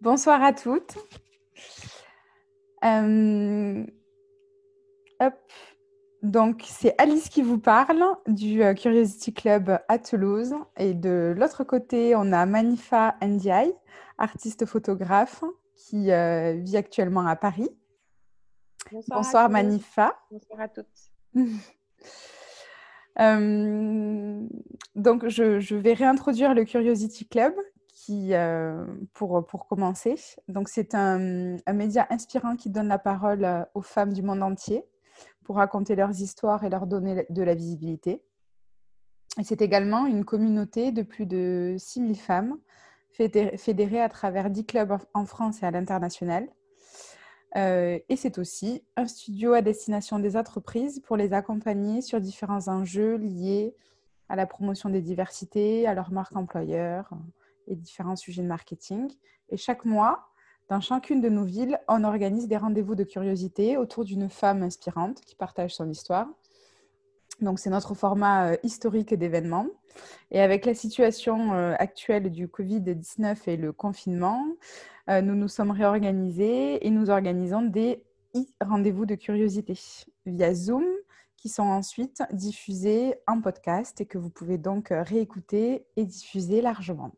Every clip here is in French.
Bonsoir à toutes. Euh, hop. Donc, c'est Alice qui vous parle du euh, Curiosity Club à Toulouse. Et de l'autre côté, on a Manifa Ndiaye, artiste photographe qui euh, vit actuellement à Paris. Bonsoir, Manifa. Bonsoir à toutes. donc, je, je, vais réintroduire le Curiosity Club euh, pour, commencer. Donc, c'est un, média inspirant qui donne la parole euh, aux femmes du monde entier pour raconter leurs histoires et leur donner de la visibilité. C'est également une communauté de plus de 6000 femmes fédérées à travers 10 clubs en France et à l'international. Euh, et c'est aussi un studio à destination des entreprises pour les accompagner sur différents enjeux liés à la promotion des diversités, à leur marque employeur, et différents sujets de marketing. Et chaque mois, dans chacune de nos villes, on organise des rendez-vous de curiosité autour d'une femme inspirante qui partage son histoire. Donc, c'est notre format euh, historique d'événements. Et avec la situation euh, actuelle du Covid-19 et le confinement, euh, nous nous sommes réorganisés et nous organisons des rendez-vous de curiosité via Zoom qui sont ensuite diffusés en podcast et que vous pouvez donc réécouter et diffuser largement.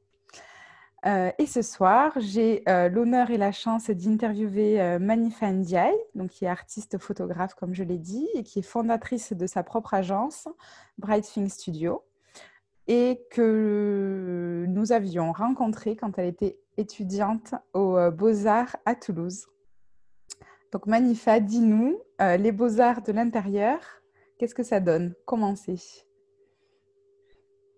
Euh, et ce soir, j'ai euh, l'honneur et la chance d'interviewer euh, Manifa Ndiaye, donc qui est artiste photographe, comme je l'ai dit, et qui est fondatrice de sa propre agence, Bright Thing Studio, et que nous avions rencontré quand elle était étudiante aux Beaux-Arts à Toulouse. Donc Manifa, dis-nous, les Beaux-Arts de l'intérieur, qu'est-ce que ça donne? Comment c'est?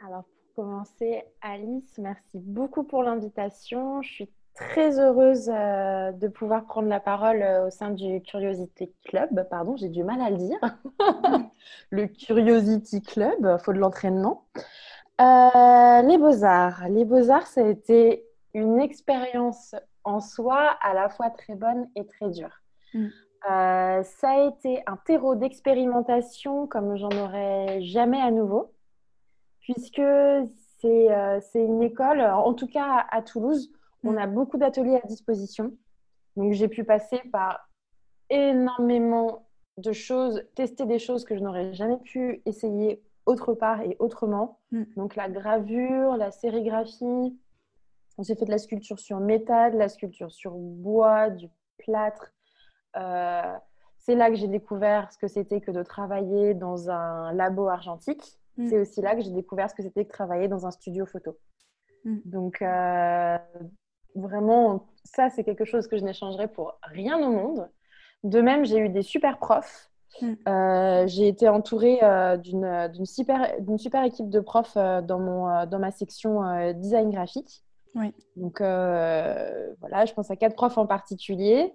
Alors commencer, Alice, merci beaucoup pour l'invitation. Je suis très heureuse euh, de pouvoir prendre la parole euh, au sein du Curiosity Club. Pardon, j'ai du mal à le dire. le Curiosity Club, faut de l'entraînement. Euh, les beaux-arts. Les beaux-arts, ça a été une expérience en soi à la fois très bonne et très dure. Mm. ça a été un terreau d'expérimentation comme j'en aurais jamais à nouveau puisque euh, c'est une école, en tout cas à, Toulouse, on mm. a beaucoup d'ateliers à disposition. Donc j'ai pu passer par énormément de choses, tester des choses que je n'aurais jamais pu essayer autre part et autrement. Mm. Donc la gravure, la sérigraphie. J'ai fait de la sculpture sur métal, de la sculpture sur bois, du plâtre. Euh, c'est là que j'ai découvert ce que c'était que de travailler dans un labo argentique. Mm. C'est aussi là que j'ai découvert ce que c'était que travailler dans un studio photo. Mm. Donc, euh, vraiment, ça, c'est quelque chose que je n'échangerai pour rien au monde. De même, j'ai eu des super profs. Mm. Euh, j'ai été entourée euh, d'une super, super équipe de profs dans, mon, dans ma section design graphique. Oui. Donc voilà, je pense à quatre profs en particulier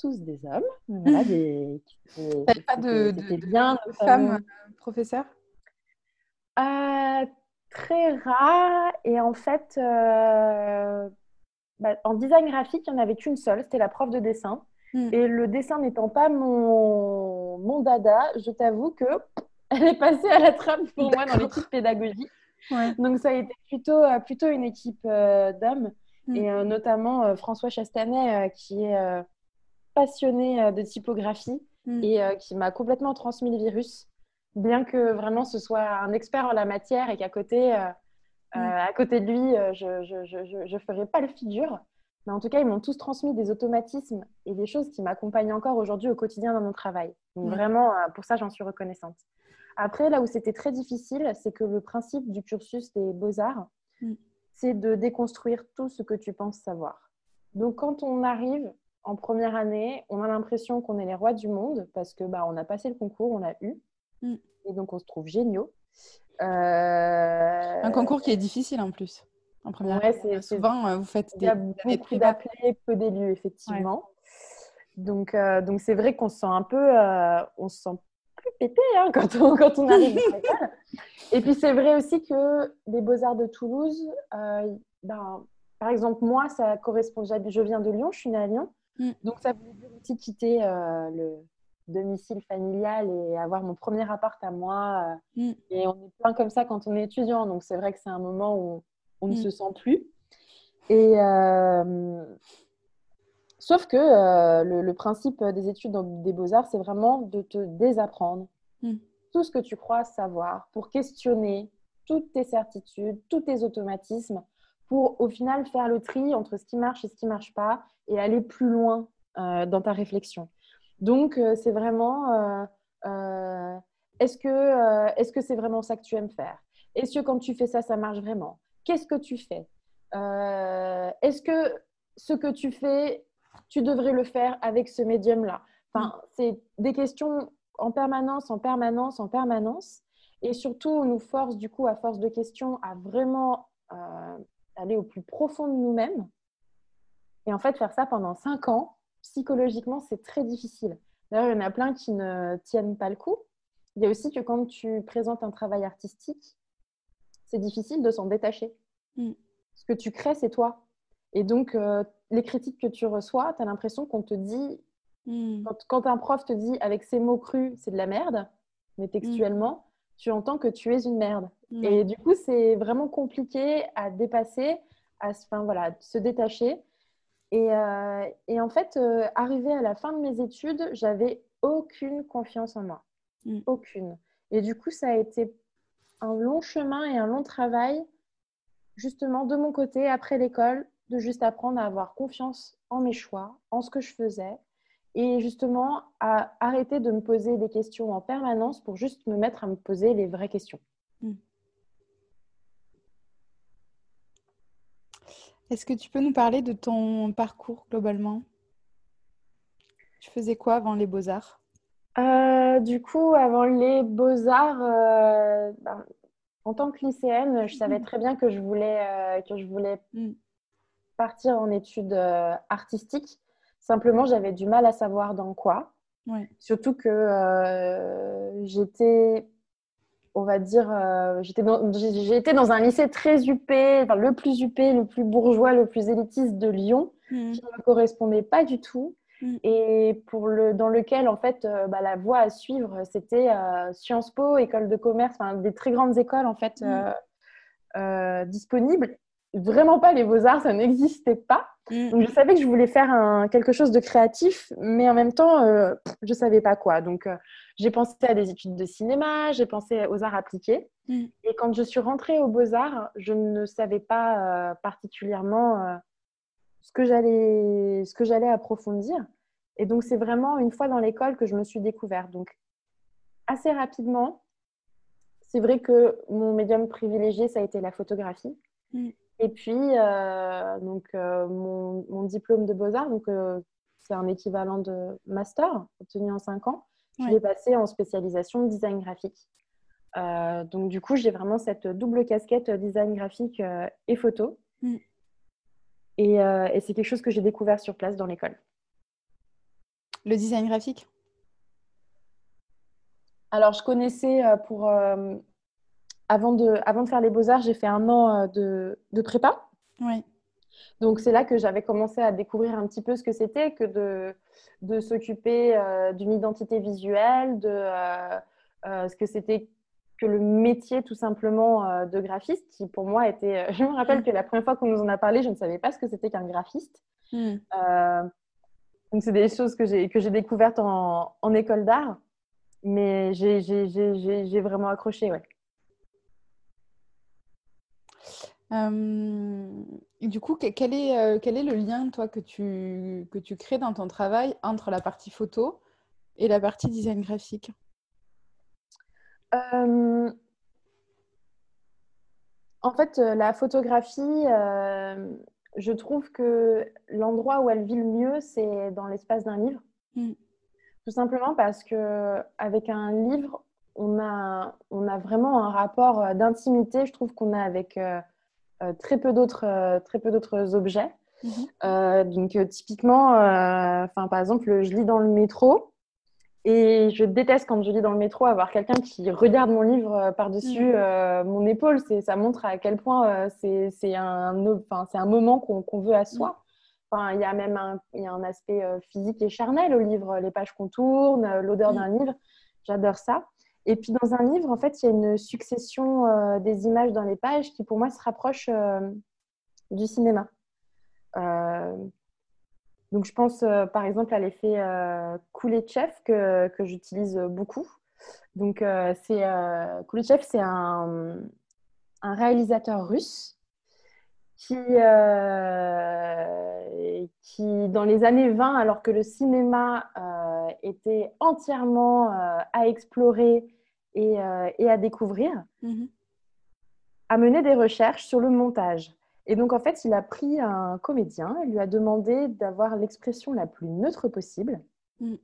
tous des hommes. Voilà, des, pas de, bien, femmes euh, professeurs? Euh, Très rare. Et en fait, euh, bah, en design graphique, il n'y en avait qu'une seule. C'était la prof de dessin. Hmm. Et le dessin n'étant pas mon, mon dada, je t'avoue que elle est passée à la trappe pour moi dans l'équipe pédagogique. Donc ça a été plutôt, plutôt une équipe d'hommes. Hmm. Et notamment François Chastanet, qui est passionnée euh, de typographie mm. et euh, qui m'a complètement transmis le virus, bien que vraiment ce soit un expert en la matière et qu'à côté, euh, mm. à côté de lui, je ne ferais pas le figure. Mais en tout cas, ils m'ont tous transmis des automatismes et des choses qui m'accompagnent encore aujourd'hui au quotidien dans mon travail. Donc mm. vraiment, pour ça, j'en suis reconnaissante. Après, là où c'était très difficile, c'est que le principe du cursus des beaux-arts, c'est de déconstruire tout ce que tu penses savoir. Donc quand on arrive en première année, on a l'impression qu'on est les rois du monde parce que bah, on a passé le concours, on l'a eu. Mm. Et donc, on se trouve géniaux. Euh, Un concours qui est difficile en plus. En première année. Souvent, euh, vous faites des. Il y a beaucoup d'appelés, peu d'élus, effectivement. Donc, euh, donc c'est vrai qu'on se sent un peu. on se sent plus pété hein, quand, on, quand on arrive Et puis, c'est vrai aussi que les Beaux-Arts de Toulouse, ben, par exemple, moi, ça correspond. Je viens de Lyon, je suis née à Lyon. Mm. Donc, ça voulait dire aussi quitter euh, le domicile familial et avoir mon premier appart à moi. Euh, mm. Et on est plein comme ça quand on est étudiant. Donc, c'est vrai que c'est un moment où on ne mm. se sent plus. Et sauf que le, principe des études des beaux-arts, c'est vraiment de te désapprendre tout ce que tu crois savoir pour questionner toutes tes certitudes, tous tes automatismes, pour au final faire le tri entre ce qui marche et ce qui ne marche pas et aller plus loin dans ta réflexion. Donc, c'est vraiment est-ce que est-ce que c'est vraiment ça que tu aimes faire? Est-ce que quand tu fais ça, ça marche vraiment? Qu'est-ce que tu fais? Euh, Est-ce que ce que tu fais, tu devrais le faire avec ce médium-là? Enfin, c'est des questions en permanence, en permanence, en permanence. Et surtout, on nous force, du coup, à force de questions, à vraiment euh, aller au plus profond de nous-mêmes. Et en fait, faire ça pendant cinq ans, psychologiquement, c'est très difficile. D'ailleurs, il y en a plein qui ne tiennent pas le coup. Il y a aussi que quand tu présentes un travail artistique, c'est difficile de s'en détacher. Mm. Ce que tu crées, c'est toi. Et donc, euh, les critiques que tu reçois, tu as l'impression qu'on te dit, mm. quand, un prof te dit avec ses mots crus, c'est de la merde, mais textuellement, tu entends que tu es une merde. Et du coup, c'est vraiment compliqué à dépasser, à enfin, voilà, se détacher. Et, euh, et en fait, euh, arrivé à la fin de mes études, j'avais aucune confiance en moi. Mm. Aucune. Et du coup, ça a été un long chemin et un long travail, justement, de mon côté, après l'école, de juste apprendre à avoir confiance en mes choix, en ce que je faisais, et justement à arrêter de me poser des questions en permanence pour juste me mettre à me poser les vraies questions. Mm. Est-ce que tu peux nous parler de ton parcours globalement? Tu faisais quoi avant les beaux-arts? Euh, du coup, avant les beaux-arts, euh, ben, en tant que lycéenne, je savais très bien que je voulais, euh, que je voulais mm. partir en études artistiques. Simplement, j'avais du mal à savoir dans quoi. Surtout que j'étais, on va dire, j'étais dans, un lycée très huppé, le plus huppé, le plus bourgeois, le plus élitiste de Lyon, mm. qui ne me correspondait pas du tout. Mm. et pour le, dans lequel en fait euh, bah, la voie à suivre c'était euh, Sciences Po, école de commerce, des très grandes écoles en fait mm. euh, disponibles. Vraiment pas les beaux-arts, ça n'existait pas. Mm. Donc je savais que je voulais faire un, quelque chose de créatif, mais en même temps je savais pas quoi. Donc j'ai pensé à des études de cinéma, j'ai pensé aux arts appliqués. Et quand je suis rentrée aux beaux-arts, je ne savais pas particulièrement ce que j'allais ce que j'allais approfondir. Et donc c'est vraiment une fois dans l'école que je me suis découverte. Donc assez rapidement, c'est vrai que mon médium privilégié ça a été la photographie. Mm. Et puis euh, donc euh, mon, mon, diplôme de beaux arts, donc euh, c'est un équivalent de master obtenu en 5 ans. Je l'ai passé en spécialisation design graphique. donc du coup, j'ai vraiment cette double casquette design graphique et photo. Mm. Euh, et, c'est quelque chose que j'ai découvert sur place dans l'école. Le design graphique? Alors, je connaissais pour. Euh, avant, de, avant de faire les beaux-arts, j'ai fait un an de, de prépa. Oui. Donc, c'est là que j'avais commencé à découvrir un petit peu ce que c'était que de, de s'occuper d'une identité visuelle, de ce que c'était le métier tout simplement euh, de graphiste, qui pour moi était... Euh, je me rappelle mm. que la première fois qu'on nous en a parlé, je ne savais pas ce que c'était qu'un graphiste. Mm. Euh, donc c'est des choses que j'ai, que découvertes en, en école d'art, mais j'ai vraiment accroché, ouais. Du coup, quel est, quel est le lien, toi, que tu, que tu crées dans ton travail entre la partie photo et la partie design graphique? Euh, en fait, euh, la photographie, euh, je trouve que l'endroit où elle vit le mieux, c'est dans l'espace d'un livre. Mm. Tout simplement parce que avec un livre, on a, on a vraiment un rapport d'intimité, je trouve qu'on a avec très peu d'autres très peu d'autres objets. Mm-hmm. donc typiquement, enfin par exemple, je lis dans le métro. Et je déteste quand je lis dans le métro avoir quelqu'un qui regarde mon livre euh, par-dessus euh, mon épaule. Ça montre à quel point euh, c'est un, un moment qu'on veut à soi. Enfin, il y a même un, y a un aspect physique et charnel au livre, les pages qu'on tourne, l'odeur d'un livre. J'adore ça. Et puis dans un livre, en fait, il y a une succession des images dans les pages qui, pour moi, se rapproche du cinéma. donc, je pense par exemple à l'effet Kulechev que, j'utilise beaucoup. Donc, c'est Kulechev, c'est un, réalisateur russe qui, qui, dans les années 20, alors que le cinéma était entièrement à explorer et, et à découvrir, mm-hmm. a mené des recherches sur le montage. Et donc, en fait, il a pris un comédien lui a demandé d'avoir l'expression la plus neutre possible. Mm.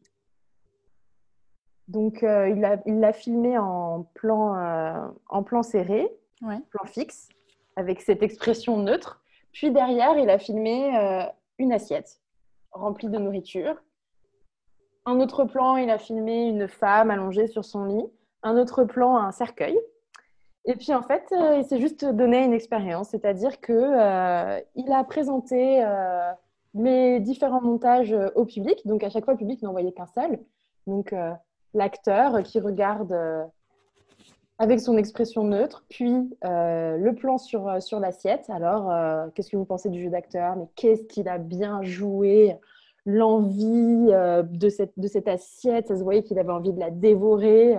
Donc, euh, il l'a filmé en plan, euh, en plan serré, plan fixe, avec cette expression neutre. Puis derrière, il a filmé euh, une assiette remplie de nourriture. Un autre plan, il a filmé une femme allongée sur son lit. Un autre plan, un cercueil. Et puis en fait, euh, il s'est juste donné une expérience, c'est-à-dire que euh, il a présenté les différents montages au public. Donc à chaque fois, le public n'en voyait qu'un seul. Donc l'acteur qui regarde avec son expression neutre, puis le plan sur, sur l'assiette. Alors, qu'est-ce que vous pensez du jeu d'acteur? Mais qu'est-ce qu'il a bien joué? L'envie de, cette, de cette assiette, ça se voyait qu'il avait envie de la dévorer.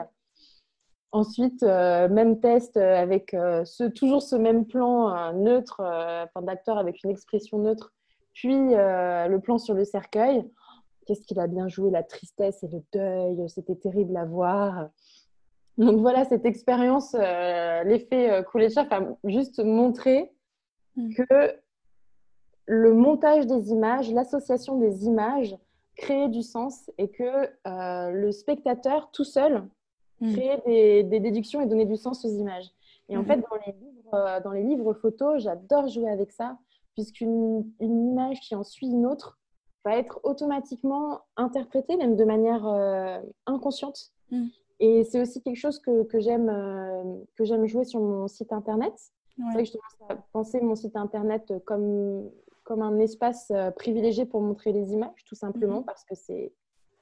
Ensuite, euh, même test euh, avec euh, ce, toujours ce même plan neutre, enfin, d'acteur avec une expression neutre, puis le plan sur le cercueil. Qu'est-ce qu'il a bien joué, la tristesse et le deuil, c'était terrible à voir. Donc voilà, cette expérience, l'effet Kuleshov a juste montré mm. que le montage des images, l'association des images créait du sens et que le spectateur tout seul Mm. créer des, déductions et donner du sens aux images. Et en mm-hmm. fait, dans les livres, euh, dans les livres photos, j'adore jouer avec ça, puisqu'une une image qui en suit une autre va être automatiquement interprétée, même de manière euh, inconsciente. Et c'est aussi quelque chose que, que j'aime euh, que j'aime jouer sur mon site internet. C'est vrai que je commence à penser mon site internet comme, comme un espace privilégié pour montrer les images, tout simplement, mm-hmm. parce que c'est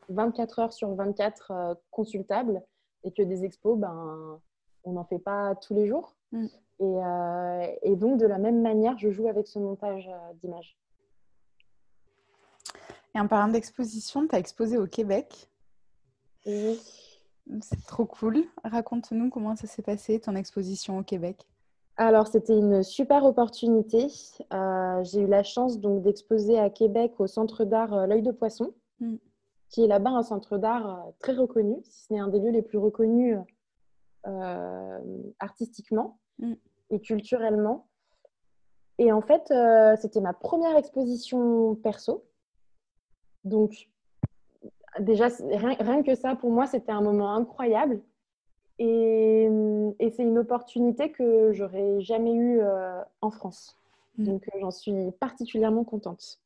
24 heures sur 24 consultable et que des expos, ben, on n'en fait pas tous les jours. Mm. Euh, et, donc, de la même manière, je joue avec ce montage euh, d'images. Et en parlant d'exposition, tu as exposé au Québec? Oui. C'est trop cool. Raconte-nous comment ça s'est passé, ton exposition au Québec. Alors, c'était une super opportunité. Euh, j'ai eu la chance donc d'exposer à Québec au Centre d'art L'œil de Poisson. Mm qui est là-bas un centre d'art euh, très reconnu, si ce n'est un des lieux les plus reconnus euh, artistiquement mm. et culturellement. Et en fait, euh, c'était ma première exposition perso. Donc, déjà, rien, que ça, pour moi, c'était un moment incroyable. Et, c'est une opportunité que j'aurais jamais eue en France. Mm. Donc, j'en suis particulièrement contente.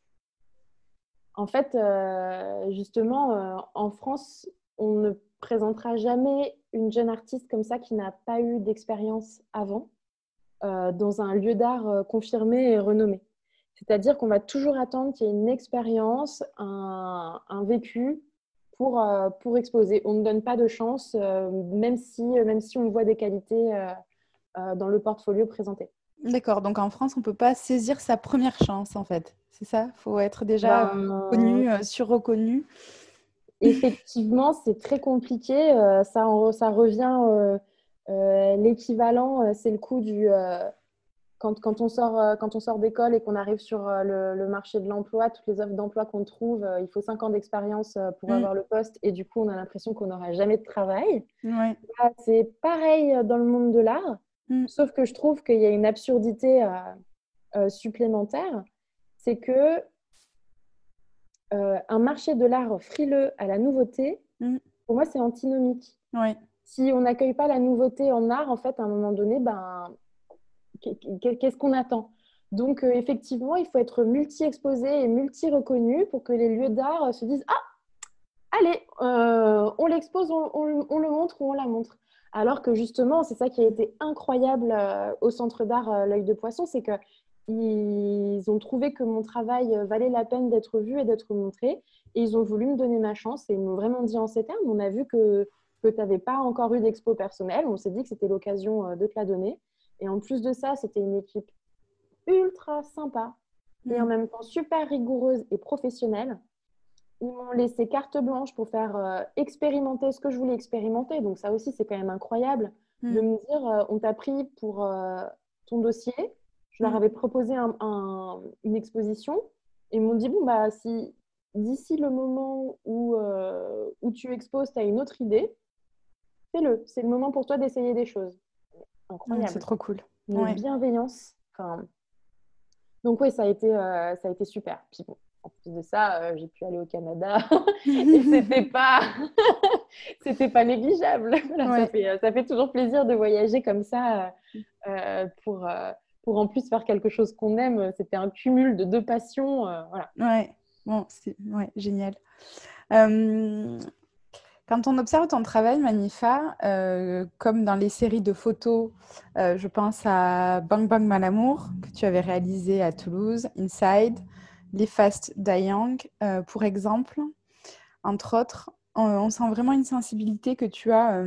En fait, euh, justement, euh, en France, on ne présentera jamais une jeune artiste comme ça qui n'a pas eu d'expérience avant euh, dans un lieu d'art confirmé et renommé. C'est-à-dire qu'on va toujours attendre qu'il y ait une expérience, un, vécu pour, pour exposer. On ne donne pas de chance, même, si, même si on voit des qualités dans le portfolio présenté. D'accord, donc en France, on ne peut pas saisir sa première chance en fait c'est ça? Il faut être déjà ben, connu, euh, sur-reconnu. Effectivement, c'est très compliqué. Euh, ça, ça revient, euh, l'équivalent, c'est le coût du... Quand, quand, on sort, quand on sort d'école et qu'on arrive sur le, marché de l'emploi, toutes les offres d'emploi qu'on trouve, il faut cinq ans d'expérience pour mm. avoir le poste et du coup, on a l'impression qu'on n'aura jamais de travail. c'est pareil dans le monde de l'art, mm. sauf que je trouve qu'il y a une absurdité supplémentaire c'est que euh, un marché de l'art frileux à la nouveauté, mm. pour moi, c'est antinomique. Si on n'accueille pas la nouveauté en art, en fait, à un moment donné, ben, qu'est-ce qu'on attend? Donc, euh, effectivement, il faut être multi-exposé et multi-reconnu pour que les lieux d'art se disent Ah, allez, euh, on l'expose, on, le montre ou on la montre. Alors que justement, c'est ça qui a été incroyable au centre d'art L'œil de poisson, c'est que ils ont trouvé que mon travail valait la peine d'être vu et d'être montré. Et ils ont voulu me donner ma chance et ils m'ont vraiment dit en ces termes, on a vu que, que tu n'avais pas encore eu d'expo personnelle. On s'est dit que c'était l'occasion euh, de te la donner. Et en plus de ça, c'était une équipe ultra sympa. et en même temps super rigoureuse et professionnelle. Ils m'ont laissé carte blanche pour faire euh, expérimenter ce que je voulais expérimenter. Donc ça aussi, c'est quand même incroyable de me dire, euh, on t'a pris pour euh, ton dossier. Je leur avais proposé une exposition. Et ils m'ont dit, bon, bah, si d'ici le moment où, où tu exposes, tu as une autre idée, fais-le. C'est le moment pour toi d'essayer des choses. Incroyable. c'est trop cool. Une bienveillance. Enfin, donc oui, ça a été, euh, ça a été super. Puis bon, en plus de ça, euh, j'ai pu aller au Canada et c'était pas, c'était pas négligeable. ça, fait, ça, fait, toujours plaisir de voyager comme ça euh, pour, pour en plus faire quelque chose qu'on aime. C'était un cumul de deux passions. voilà. Ouais, bon, c'est ouais, génial. Quand on observe ton travail, Manifa, euh, comme dans les séries de photos, euh, je pense à Bang Bang Malamour, que tu avais réalisé à Toulouse, Inside, Les Fast Dayang, euh, pour exemple, entre autres, on, sent vraiment une sensibilité que tu as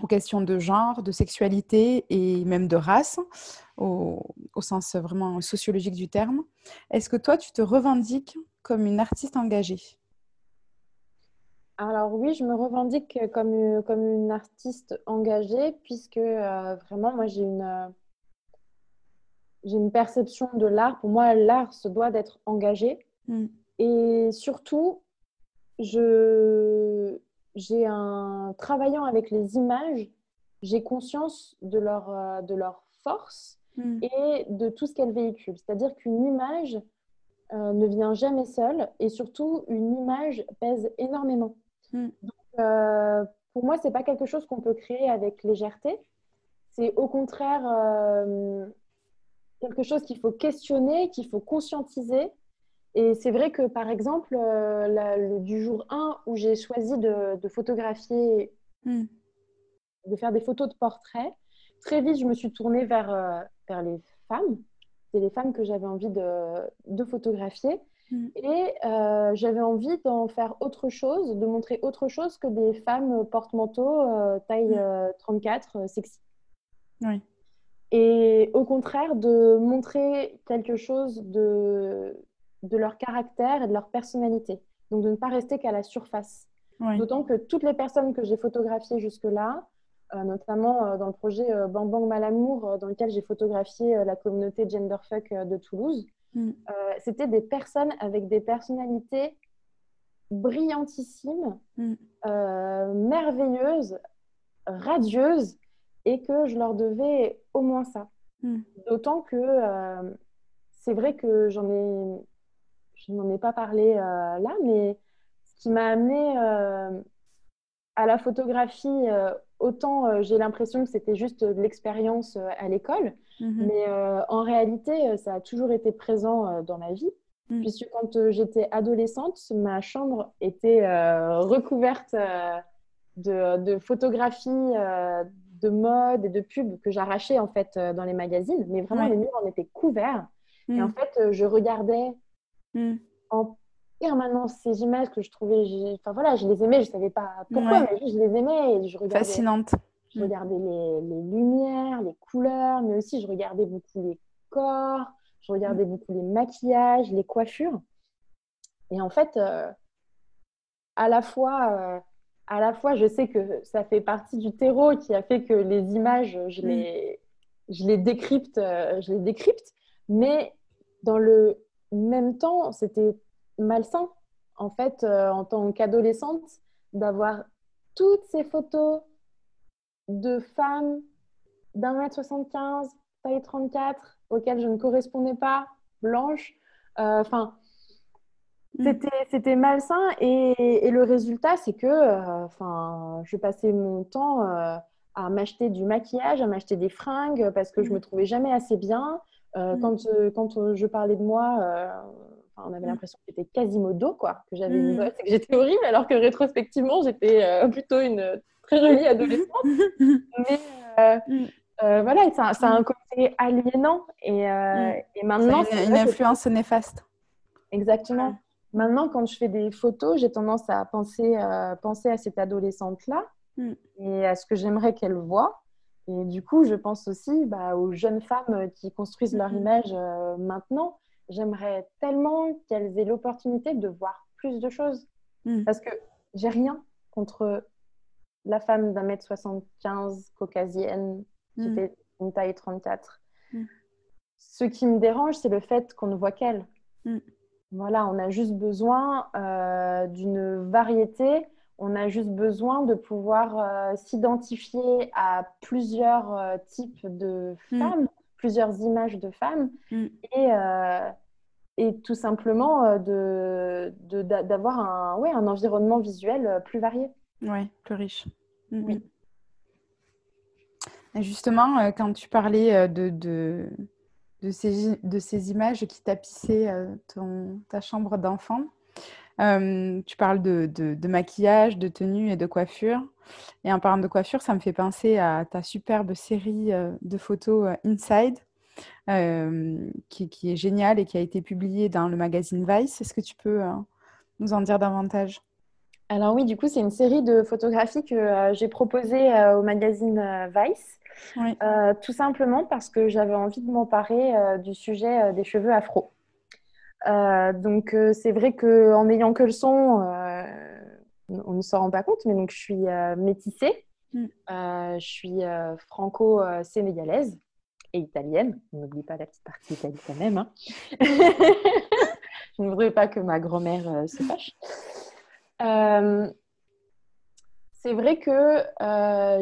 aux questions de genre, de sexualité et même de race, au sens vraiment sociologique du terme. Est-ce que toi, tu te revendiques comme une artiste engagée? Alors oui, je me revendique comme, comme une artiste engagée puisque euh, vraiment, moi, j'ai une, euh, j'ai une perception de l'art. Pour moi, l'art se doit d'être engagé. Mm. Et surtout, je, j'ai un, travaillant avec les images, j'ai conscience de leur, euh, de leur force mm. et de tout ce qu'elles véhiculent. C'est-à-dire qu'une image ne vient jamais seule et surtout, une image pèse énormément. Mm. Euh, pour moi, c'est pas quelque chose qu'on peut créer avec légèreté. C'est au contraire euh, quelque chose qu'il faut questionner, qu'il faut conscientiser. Et c'est vrai que, par exemple, euh, du jour 1 où j'ai choisi de, photographier, mm. de faire des photos de portraits, très vite, je me suis tournée vers, vers les femmes. C'est les femmes que j'avais envie de, de photographier. Mm. Et euh, j'avais envie d'en faire autre chose, de montrer autre chose que des femmes porte-manteau euh, taille 34 mm. euh, sexy. Oui. Et au contraire, de montrer quelque chose de, de leur caractère et de leur personnalité. Donc de ne pas rester qu'à la surface. D'autant que toutes les personnes que j'ai photographiées jusque-là, notamment dans le projet Bang Bang Malamour, dans lequel j'ai photographié la communauté Genderfuck de Toulouse, Mm. Euh, c'était des personnes avec des personnalités brillantissimes, mm. euh, merveilleuses, radieuses, et que je leur devais au moins ça. Mm. D'autant que euh, c'est vrai que j'en ai, je n'en ai pas parlé là, mais ce qui m'a amené à la photographie, autant j'ai l'impression que c'était juste de l'expérience à l'école, Mhm. Mais euh, en réalité, euh, ça a toujours été présent euh, dans ma vie. Mhm. Puisque quand j'étais adolescente, ma chambre était recouverte de, photographies de mode et de pubs que j'arrachais en fait dans les magazines. Mais vraiment, les murs en étaient couverts. Et en mhm. fait, je regardais en permanence ces images que je trouvais. Enfin voilà, je les aimais, je ne savais pas pourquoi, mais je les aimais. Et je regardais... Fascinante. Je mm. regardais les, lumières, les couleurs, mais aussi je regardais beaucoup les corps, je regardais mm. beaucoup les maquillages, les coiffures. Et en fait, euh, à, la fois, euh, à la fois, je sais que ça fait partie du terreau qui a fait que les images, je mm. les, je les décrypte, euh, je les décrypte, mais dans le même temps, c'était malsain, en fait, en tant qu'adolescente, d'avoir toutes ces photos de femmes d'un mètre 75, taille 34, auxquelles je ne correspondais pas, blanche. Euh, enfin, mm. c'était malsain et, le résultat, c'est que euh, je passais mon temps euh, à m'acheter du maquillage, à m'acheter des fringues parce que je mm. me trouvais jamais assez bien. Mm. Quand, quand je parlais de moi, on avait l'impression que j'étais Quasimodo, quoi, que j'avais une bosse et que j'étais horrible, alors que rétrospectivement, j'étais plutôt une très jolie adolescente. mais euh, mm. euh, voilà, ça, a un côté aliénant. Et, euh, mm. et maintenant. C'est une, influence néfaste. Exactement. Maintenant, quand je fais des photos, j'ai tendance à penser, penser à cette adolescente-là mm. et à ce que j'aimerais qu'elle voit. Et du coup, je pense aussi bah, aux jeunes femmes qui construisent leur image maintenant. J'aimerais tellement qu'elles aient l'opportunité de voir plus de choses. Mm. Parce que j'ai rien contre la femme d'un mètre 75 caucasienne qui Mm. fait une taille 34. Mm. Ce qui me dérange, c'est le fait qu'on ne voit qu'elle. Voilà, on a juste besoin euh, d'une variété. On a juste besoin de pouvoir euh, s'identifier à plusieurs euh, types de Mm. femmes, plusieurs images de femmes, Mm. et, euh, et tout simplement euh, de, d'avoir un, ouais, un environnement visuel euh, plus varié. Ouais, plus riche. Mm, Oui. mm. Et justement, quand tu parlais de, de, de ces, de ces images qui tapissaient ton, ta chambre d'enfant, euh, tu parles de, de- de maquillage, de tenue et de coiffure. Et en parlant de coiffure, ça me fait penser à ta superbe série de photos Inside, euh, qui, qui est géniale et qui a été publiée dans le magazine Vice. Est-ce que tu peux euh, nous en dire davantage? Alors oui, du coup, c'est une série de photographies que j'ai proposée au magazine Vice, Oui. euh, tout simplement parce que j'avais envie de m'emparer euh, du sujet euh, des cheveux afro. Euh, donc euh, c'est vrai qu'en ayant que le son, euh, on ne s'en rend pas compte, mais donc je suis métissée, Mm. Je suis franco-sénégalaise et italienne. On n'oublie pas la petite partie italienne quand même. hein. je ne voudrais pas que ma grand-mère se fâche. C'est vrai que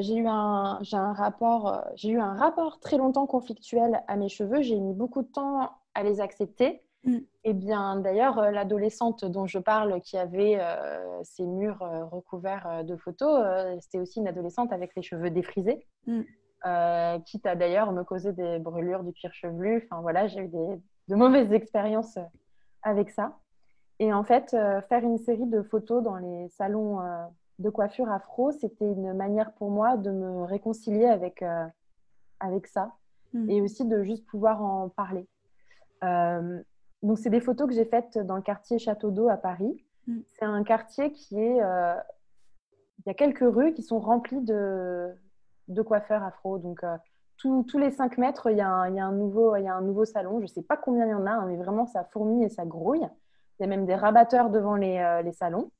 j'ai eu un, j'ai un rapport, j'ai eu un rapport très longtemps conflictuel à mes cheveux. J'ai mis beaucoup de temps à les accepter. Mm. Et bien, d'ailleurs, euh, l'adolescente dont je parle, qui avait euh, ses murs euh, recouverts euh, de photos, euh, c'était aussi une adolescente avec les cheveux défrisés, Mm. euh, quitte à d'ailleurs me causer des brûlures du cuir chevelu. Enfin voilà, j'ai eu des, de mauvaises expériences avec ça. Et en fait, faire une série de photos dans les salons de coiffure afro, c'était une manière pour moi de me réconcilier avec, avec ça Mm. et aussi de juste pouvoir en parler. Euh, donc, c'est des photos que j'ai faites dans le quartier Château d'Eau à Paris. Mm. C'est un quartier qui est. euh, il y a quelques rues qui sont remplies de, de coiffeurs afro. Donc, euh, tous- tous les 5 mètres, il y, a un, il y a un nouveau, il y a un nouveau salon. Je ne sais pas combien il y en a, hein, mais vraiment, ça fourmille et ça grouille. Il y a même des rabatteurs devant les, euh, les salons.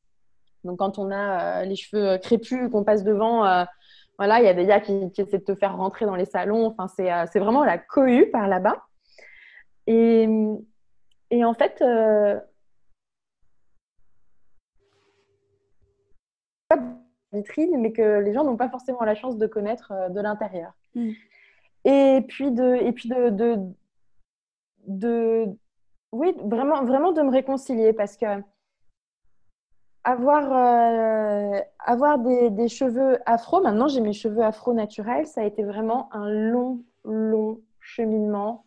Donc, quand on a euh, les cheveux crépus, qu'on passe devant, voilà, il y a des gars qui, qui essaient de te faire rentrer dans les salons. Enfin, c'est c'est vraiment la cohue par là-bas. Et, et en fait, euh, vitrine, mais que les gens n'ont pas forcément la chance de connaître euh, de l'intérieur. Mm. Et puis de, et puis de, de, de- oui, vraiment, vraiment de me réconcilier parce que avoir, euh, avoir des, des cheveux afro, maintenant j'ai mes cheveux afro naturels, ça a été vraiment un long, long cheminement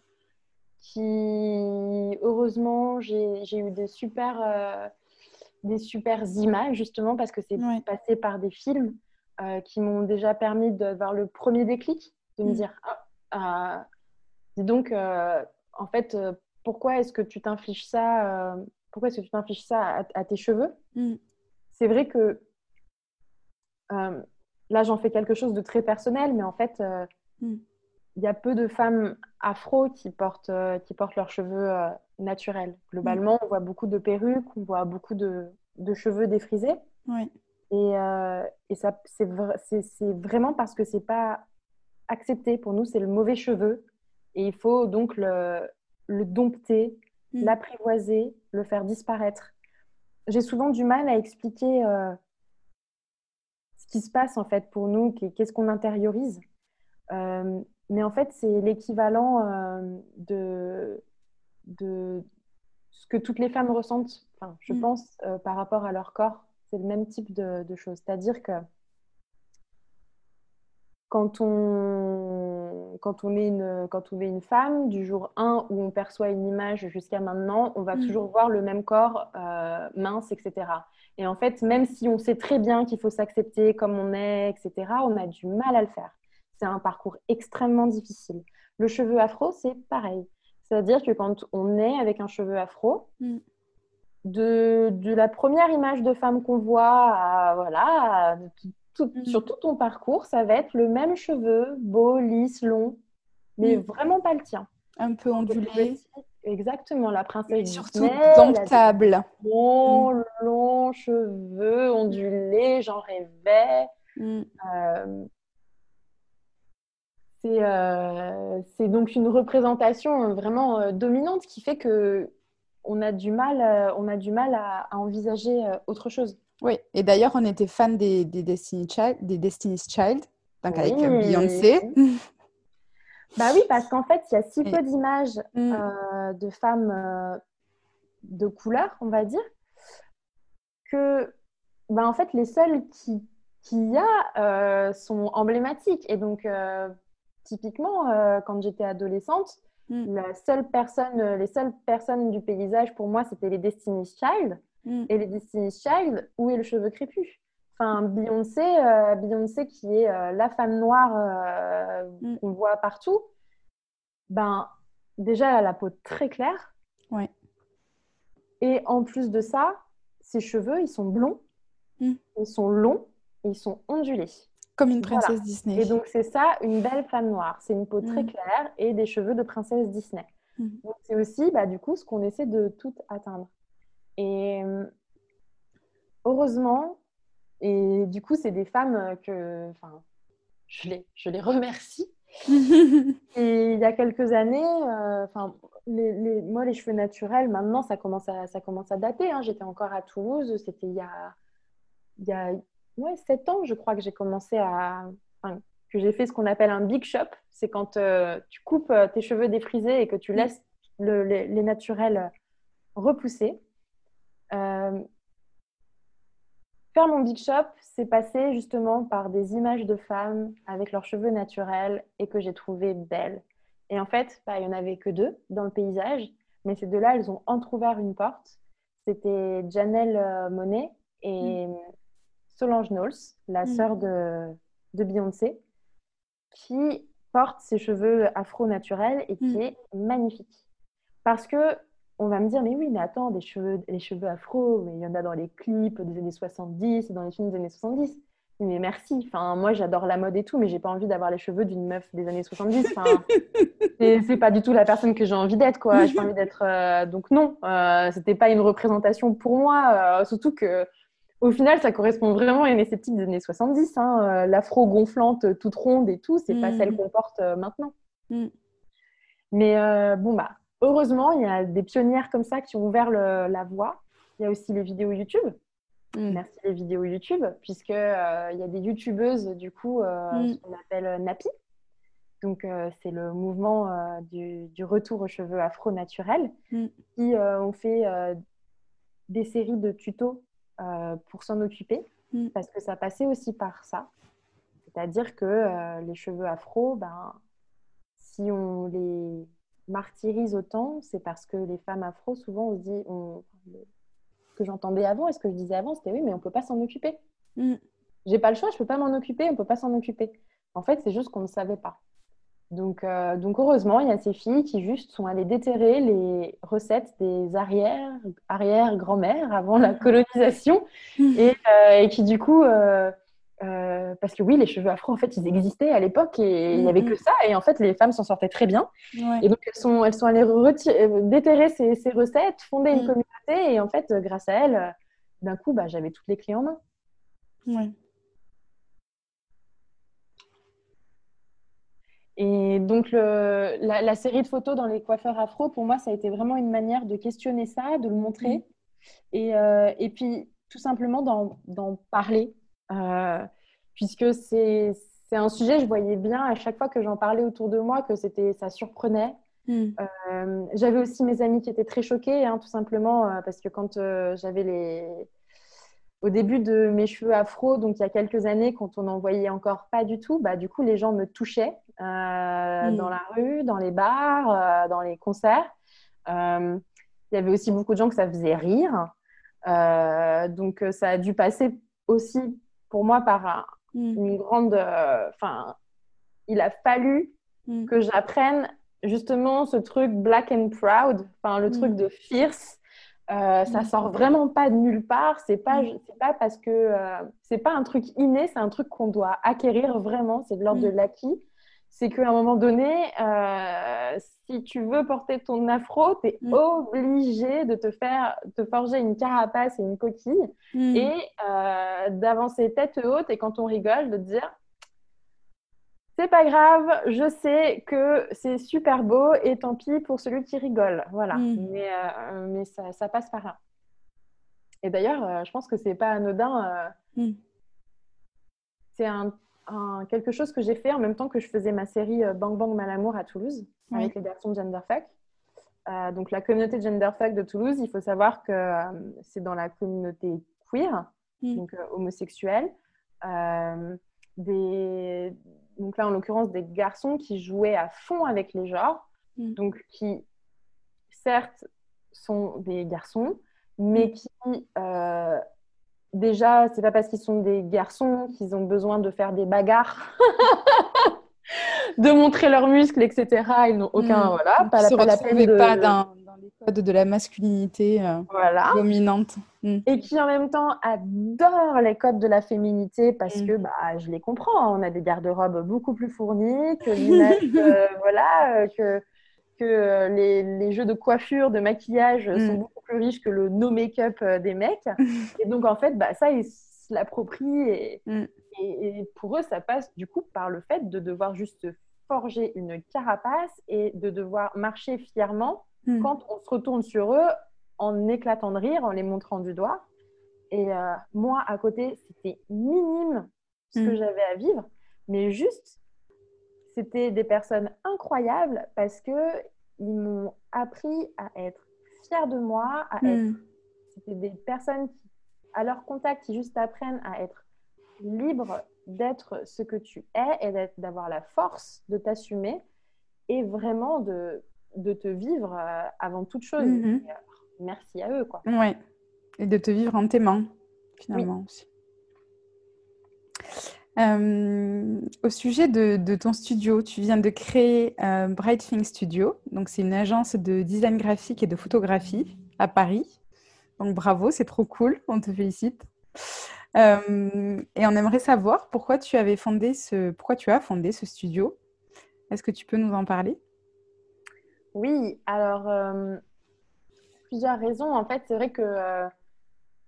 qui, heureusement, j'ai eu des super, euh, des super images justement parce que c'est Ouais. passé par des films euh, qui m'ont déjà permis d'avoir le premier déclic, de me Mm. dire, ah, ah, dis donc, euh, en fait, pourquoi est-ce que tu t'infliges ça, pourquoi est-ce que tu t'infliges ça à, à tes cheveux? Mm. C'est vrai que là, j'en fais quelque chose de très personnel, mais en fait, Mm. Il y a peu de femmes afro qui portent, euh, qui portent leurs cheveux euh, naturels. Globalement, on voit beaucoup de perruques, on voit beaucoup de, de cheveux défrisés. Ouais. Et, euh, et ça, c'est vra- c'est- c'est vraiment parce que c'est pas accepté. Pour nous, c'est le mauvais cheveu. Et il faut donc le, le dompter, Mm. l'apprivoiser, le faire disparaître. J'ai souvent du mal à expliquer euh, ce qui se passe en fait pour nous, qu'est- qu'est-ce qu'on intériorise. Euh, mais en fait, c'est l'équivalent euh, de, de ce que toutes les femmes ressentent, enfin, je Mm. pense, euh, par rapport à leur corps. C'est le même type de, de choses. C'est-à-dire que quand on, quand, on est une, quand on est une femme, du jour 1 où on perçoit une image jusqu'à maintenant, on va Mm. toujours voir le même corps euh, mince, etc. Et en fait, même si on sait très bien qu'il faut s'accepter comme on est, etc., on a du mal à le faire. C'est un parcours extrêmement difficile. Le cheveu afro, c'est pareil. C'est-à-dire que quand on est avec un cheveu afro, Mm. de, de la première image de femme qu'on voit à, voilà, à tout- tout- Mm. sur tout ton parcours, ça va être le même cheveu, beau, lisse, long, mais Mm. vraiment pas le tien. Un peu ondulé. exactement, la princesse surtout Disney, domptable. longs, longs cheveux ondulés, j'en rêvais. Euh, c'est euh, c'est donc une représentation vraiment euh, dominante qui fait que on a du mal, euh, on a du mal à, à envisager euh, autre chose. Oui, et d'ailleurs, on était fan des, des, Destiny Child, des Destiny's Child, donc avec euh. Beyoncé. Bah oui, parce qu'en fait, il y a si peu d'images Mm. euh, de femmes euh, de couleur, on va dire, que bah, en fait, les seules qui qu'il y a euh, sont emblématiques. Et donc, euh, typiquement, euh, quand j'étais adolescente, Mm. la seule personne, euh, les seules personnes du paysage pour moi, c'était les Destiny's Child. Mm. Et les Destiny's Child, où est le cheveu crépus? Enfin, Beyoncé, euh, Beyoncé qui est euh, la femme noire euh, Mm. qu'on voit partout, ben, déjà, elle a la peau très claire. Ouais. Et en plus de ça, ses cheveux, ils sont blonds, ils sont longs, et ils sont ondulés. Comme une Voilà. princesse Disney. Et donc, c'est ça, une belle femme noire. C'est une peau très Mm. claire et des cheveux de princesse Disney. Mm. Donc, c'est aussi, bah, du coup, ce qu'on essaie de tout atteindre. Et heureusement, et du coup, c'est des femmes que, enfin, je les, je les remercie. Et il y a quelques années, euh, enfin, les, les- moi, les cheveux naturels, maintenant, ça commence à, ça commence à dater. hein. J'étais encore à Toulouse, c'était il y a, il y a ouais, 7 ans, je crois, que j'ai commencé à. enfin, que j'ai fait ce qu'on appelle un big shop. C'est quand euh, tu coupes euh, tes cheveux défrisés et que tu Mm. laisses le- les, les naturels repousser. Euh, Faire mon big shop, c'est passé justement par des images de femmes avec leurs cheveux naturels et que j'ai trouvé belles. Et en fait, bah, il n'y en avait que deux dans le paysage, mais ces deux-là, elles ont entrouvert une porte. C'était Janelle Monet et Solange Knowles, la Mm. sœur de, de Beyoncé, qui porte ses cheveux afro naturels et qui Mm. est magnifique. Parce que on va me dire, mais oui, mais attends, des cheveux, les cheveux afro, mais il y en a dans les clips des années 70 et dans les films des années 70. Mais merci, enfin, moi j'adore la mode et tout, mais j'ai pas envie d'avoir les cheveux d'une meuf des années 70. Enfin, c'est pas du tout la personne que j'ai envie d'être, quoi. J'ai envie d'être. euh, Donc, non, euh, c'était pas une représentation pour moi, euh, surtout que. Au final, ça correspond vraiment à une esthétique des années 70. Hein, euh, L'afro gonflante, toute ronde et tout, c'est pas Mm. celle qu'on porte euh, maintenant. Mm. Mais euh, bon, bah, heureusement, il y a des pionnières comme ça qui ont ouvert le- la voie. Il y a aussi les vidéos YouTube. Mm. Merci les vidéos YouTube, puisque euh, il y a des YouTubeuses, du coup, euh, ce qu'on appelle euh, Nappy. Donc, euh, c'est le mouvement euh, du, du retour aux cheveux afro naturels Mm. qui euh, ont fait euh, des séries de tutos euh, pour s'en occuper, Mm. parce que ça passait aussi par ça. C'est-à-dire que euh, les cheveux afro, ben, si on les martyrise autant, c'est parce que les femmes afro, souvent, on se dit, on- ce que j'entendais avant et ce que je disais avant, c'était oui, mais on ne peut pas s'en occuper. Mm. J'ai pas le choix, je peux pas m'en occuper, on peut pas s'en occuper. En fait, c'est juste qu'on ne savait pas. Donc, euh, donc heureusement, il y a ces filles qui juste sont allées déterrer les recettes des arrière, arrière grand-mères avant la colonisation et, euh, et qui du coup, euh, parce que oui, les cheveux afro, en fait, ils existaient à l'époque et il n'y avait Mhm. que ça et en fait, les femmes s'en sortaient très bien. Ouais. Et donc, elles sont, elles sont allées déterrer ces, ces recettes, fonder une Mm. communauté et en fait, grâce à elles, d'un coup, bah, j'avais toutes les clés en main. Ouais. Et donc, le- la, la série de photos dans les coiffeurs afro, pour moi, ça a été vraiment une manière de questionner ça, de le montrer. Et, euh, et puis, tout simplement d'en parler. Euh, puisque c'est un sujet, je voyais bien à chaque fois que j'en parlais autour de moi que ça surprenait. Mm. Euh, j'avais aussi mes amis qui étaient très choqués, hein, tout simplement, parce que quand j'avais les. Au début de mes cheveux afro, donc il y a quelques années, quand on n'en voyait encore pas du tout, bah, du coup, les gens me touchaient euh, Mm. dans la rue, dans les bars, euh, dans les concerts. Euh, il y avait aussi beaucoup de gens que ça faisait rire. Donc, ça a dû passer aussi pour moi par un- Mm. une grande. Enfin, il a fallu Mm. que j'apprenne justement ce truc black and proud, enfin le Mm. truc de fierce. Euh, ça Mm. sort vraiment pas de nulle part. C'est pas, Mm. c'est pas parce que euh, c'est pas un truc inné, c'est un truc qu'on doit acquérir vraiment. C'est de l'ordre Mm. de l'acquis. c'est qu'à un moment donné, euh, si tu veux porter ton afro, tu es mm. obligé de te faire, te forger une carapace et une coquille mm. et d'avancer tête haute et quand on rigole, de te dire c'est pas grave, je sais que c'est super beau et tant pis pour celui qui rigole. Voilà, mm. mais, euh, mais ça, ça, passe par là. Et d'ailleurs, je pense que c'est pas anodin. C'est un quelque chose que j'ai fait en même temps que je faisais ma série euh, Bang Bang Malamour à Toulouse avec les garçons de Genderfuck. Euh, donc la communauté Genderfuck de Toulouse, il faut savoir que euh, c'est dans la communauté queer, mm. donc homosexuelle. des... Donc là, en l'occurrence, des garçons qui jouaient à fond avec les genres, mm. donc qui, certes, sont des garçons, mais mm. qui déjà, c'est pas parce qu'ils sont des garçons qu'ils ont besoin de faire des bagarres, de montrer leurs muscles, etc. Ils n'ont aucun, hmm. voilà, pas, la, pas la peine de... pas dans, les codes de la masculinité euh, dominante. Hmm. Et qui en même temps adorent les codes de la féminité parce hmm. que, bah, je les comprends. Hein. On a des garde-robes beaucoup plus fournies que euh, voilà, euh, que que euh, les, jeux de coiffure, de maquillage sont mm. beaucoup plus riches que le no make-up des mecs. et donc, en fait, bah, ça, ils se l'approprient. Mm. Et, et, pour eux, ça passe du coup par le fait de devoir juste forger une carapace et de devoir marcher fièrement mm. quand on se retourne sur eux en éclatant de rire, en les montrant du doigt. Et euh, moi, à côté, c'était minime ce que j'avais à vivre, mais juste c'était des personnes incroyables parce que ils m'ont appris à être fière de moi, à être. Hmm. C'était des personnes qui, à leur contact, qui juste apprennent à être libre d'être ce que tu es et d'avoir la force de t'assumer et vraiment de, de te vivre euh, avant toute chose. Hmm. Euh, merci à eux, quoi. Ouais. Et de te vivre en t'aimant, finalement aussi. Euh, au sujet de, ton studio, tu viens de créer euh, Bright Thing Studio. Donc, c'est une agence de design graphique et de photographie à Paris. Donc, bravo, c'est trop cool. On te félicite. Euh, et on aimerait savoir pourquoi tu avais fondé ce, pourquoi tu as fondé ce studio. Est-ce que tu peux nous en parler? Oui, alors plusieurs raisons. En fait, c'est vrai que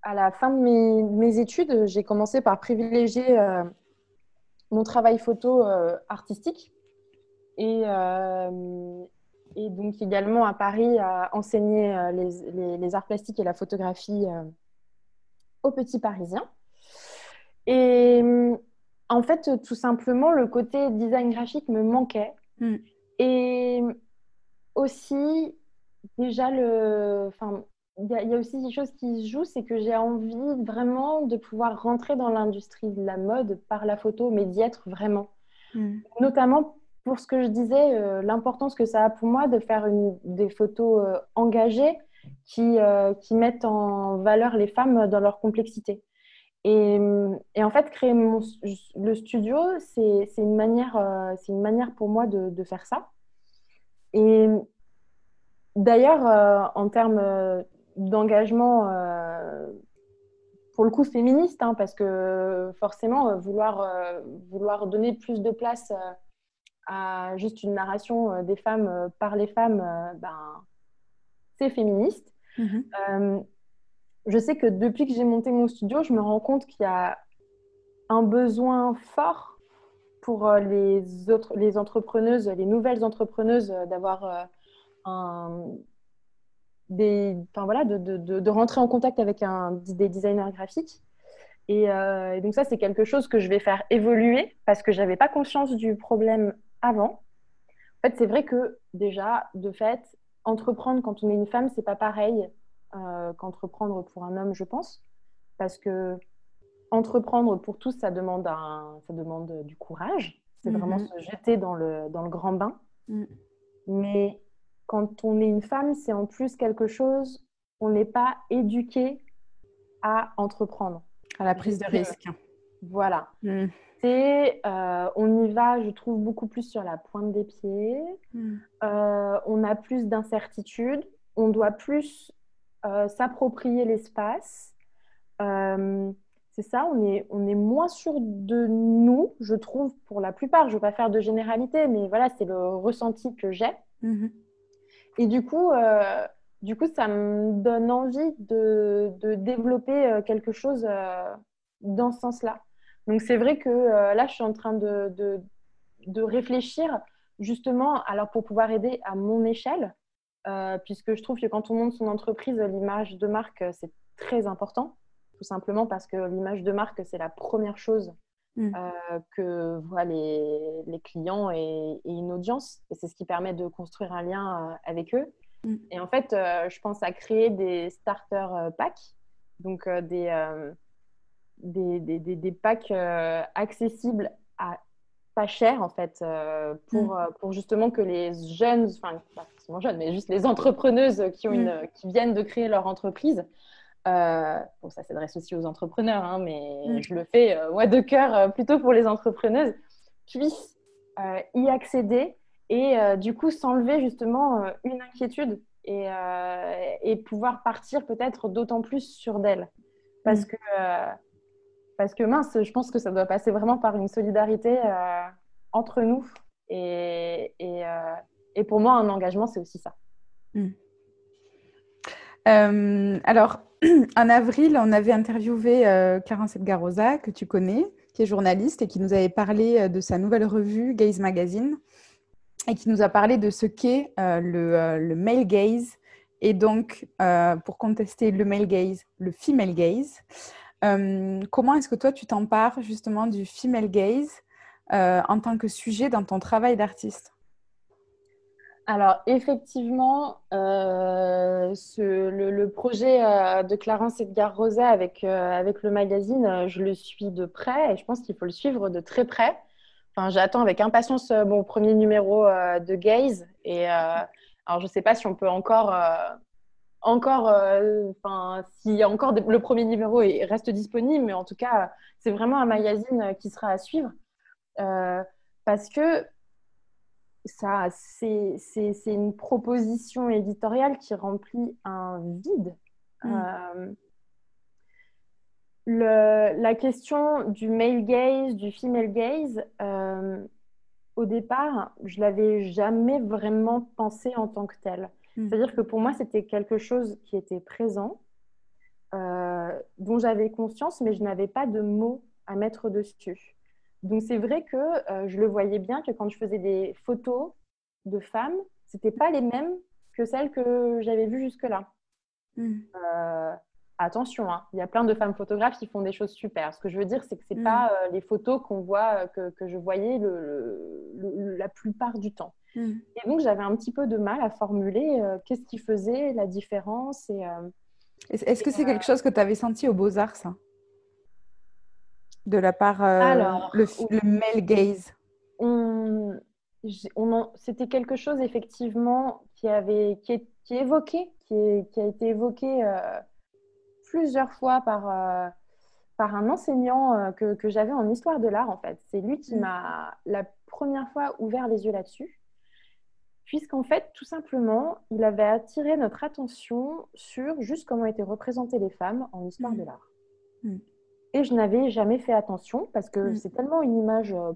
à la fin de mes, mes études, j'ai commencé par privilégier mon travail photo euh, artistique. Et, euh, et, donc également à Paris à enseigner euh, les, les, arts plastiques et la photographie aux petits Parisiens. Et en fait, tout simplement, le côté design graphique me manquait. Hmm. Et aussi, déjà, le, enfin, il y, a aussi des choses qui se jouent, c'est que j'ai envie vraiment de pouvoir rentrer dans l'industrie de la mode par la photo, mais d'y être vraiment. Hmm. Notamment pour ce que je disais, euh, l'importance que ça a pour moi de faire une, des photos euh, engagées qui, euh, qui, mettent en valeur les femmes dans leur complexité. Et, et en fait, créer mon, le studio, c'est une, manière, c'est une manière pour moi de, de faire ça. Et D'ailleurs, en termes d'engagement euh, pour le coup féministe, hein, parce que forcément, euh, vouloir, euh, vouloir donner plus de place à juste une narration des femmes par les femmes, ben, c'est féministe. Mhm. je sais que depuis que j'ai monté mon studio, je me rends compte qu'il y a un besoin fort pour les, autres, les entrepreneuses, les nouvelles entrepreneuses, d'avoir un, des, enfin, voilà, de, de, de, rentrer en contact avec un, des designers graphiques. Euh, et, donc ça, c'est quelque chose que je vais faire évoluer parce que je n'avais pas conscience du problème avant. En fait, c'est vrai que déjà, de fait, entreprendre quand on est une femme, c'est pas pareil euh, qu'entreprendre pour un homme, je pense. Parce que entreprendre pour tous, ça demande, un, ça demande du courage. C'est vraiment mhm. se jeter dans le, dans le grand bain. Mm. Mais quand on est une femme, c'est en plus quelque chose, on n'est pas éduqué à entreprendre. À la prise de risque. Voilà. Hmm. C'est, euh, on y va, je trouve, beaucoup plus sur la pointe des pieds. Hmm. Euh, on a plus d'incertitude. On doit plus euh, s'approprier l'espace. c'est ça, on est, on est moins sûr de nous, je trouve, pour la plupart. Je ne veux pas faire de généralité, mais voilà, c'est le ressenti que j'ai. Mhm. Et du coup, euh, du coup, ça me donne envie de, de développer euh, quelque chose euh, dans ce sens-là. Donc, c'est vrai que là, je suis en train de, de, de, réfléchir justement, alors pour pouvoir aider à mon échelle, puisque je trouve que quand on monte son entreprise, l'image de marque, c'est très important tout simplement parce que l'image de marque, c'est la première chose mm. euh, que voient les, les clients et, une audience. Et c'est ce qui permet de construire un lien euh, avec eux. Mm. Et en fait, euh, je pense à créer des starter packs, donc des, des, des, des, packs accessibles à pas cher en fait pour, mm. pour justement que les jeunes, enfin pas forcément jeunes, mais juste les entrepreneuses qui, ont une, qui viennent de créer leur entreprise euh, bon, ça s'adresse aussi aux entrepreneurs, hein, mais mm. je le fais, euh, moi, de cœur, euh, plutôt pour les entrepreneuses, puissent y accéder et du coup s'enlever justement une inquiétude et, et pouvoir partir peut-être d'autant plus sur d'elles. Parce, mm. que, parce que mince, je pense que ça doit passer vraiment par une solidarité entre nous. Et, et, et, pour moi, un engagement, c'est aussi ça. Mm. alors, en avril, on avait interviewé euh, Clarence Edgarosa, que tu connais, qui est journaliste et qui nous avait parlé euh, de sa nouvelle revue Gaze Magazine et qui nous a parlé de ce qu'est euh, le, male gaze et donc, pour contester le male gaze, le female gaze. comment est-ce que toi, tu t'empares justement du female gaze en tant que sujet dans ton travail d'artiste? Alors, effectivement, euh, le, projet euh, de Clarence Edgar Rosa avec, euh, avec le magazine, je le suis de près et je pense qu'il faut le suivre de très près. Enfin, j'attends avec impatience mon premier numéro de Gaze. Et alors, je ne sais pas si on peut encore, encore enfin, si encore le premier numéro reste disponible, mais en tout cas, c'est vraiment un magazine qui sera à suivre. parce que ça, c'est une proposition éditoriale qui remplit un vide. Mm. Euh, le, la question du male gaze, du female gaze, euh, au départ, je l'avais jamais vraiment pensé en tant que tel. Mm. C'est-à-dire que pour moi, c'était quelque chose qui était présent, euh, dont j'avais conscience, mais je n'avais pas de mots à mettre dessus. Donc c'est vrai que euh, je le voyais bien que quand je faisais des photos de femmes, c'était pas les mêmes que celles que j'avais vues jusque-là. Hmm. Euh, attention, hein, il y a plein de femmes photographes qui font des choses super. Ce que je veux dire, c'est que c'est n'est hmm. pas euh, les photos qu'on voit que, que, je voyais le, la plupart du temps. Hmm. Et donc j'avais un petit peu de mal à formuler qu'est-ce qui faisait la différence. Et, Est-ce que c'est quelque chose que tu avais senti au Beaux-Arts, ça? De la part euh, le, le, male gaze on, C'était quelque chose effectivement qui, avait, qui, est, qui est évoqué, qui, est, qui, a été évoqué euh, plusieurs fois par, euh, par un enseignant que, que j'avais en histoire de l'art en fait. C'est lui qui mm. m'a la première fois ouvert les yeux là-dessus. Puisqu'en fait, tout simplement, il avait attiré notre attention sur juste comment étaient représentées les femmes en histoire mm. de l'art. Mm. Et je n'avais jamais fait attention parce que mm. c'est tellement une image euh,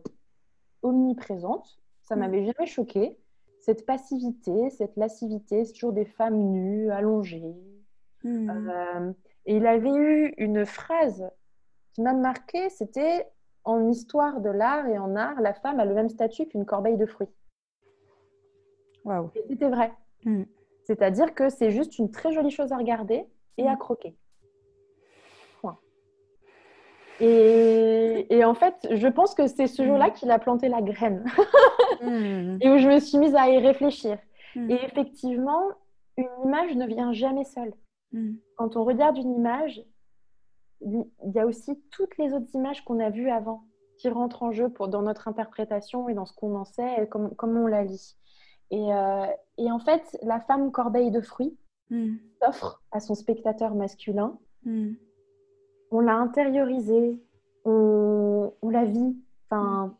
omniprésente, ça mm. m'avait jamais choqué. Cette passivité, cette lascivité, c'est toujours des femmes nues, allongées. Mm. Euh, et il avait eu une phrase qui m'a marqué, c'était en histoire de l'art et en art, la femme a le même statut qu'une corbeille de fruits. Waouh. C'était vrai. C'est-à-dire que c'est juste une très jolie chose à regarder et à croquer. Et, en fait, je pense que c'est ce jour-là mm. qu'il a planté la graine mm. et où je me suis mise à y réfléchir. Mm. Et effectivement, une image ne vient jamais seule. Quand on regarde une image, il y a aussi toutes les autres images qu'on a vues avant qui rentrent en jeu pour, dans notre interprétation et dans ce qu'on en sait et comment, on la lit. Et, euh, et, en fait, la femme corbeille de fruits s'offre à son spectateur masculin on l'a intériorisé, on, la vit. Enfin,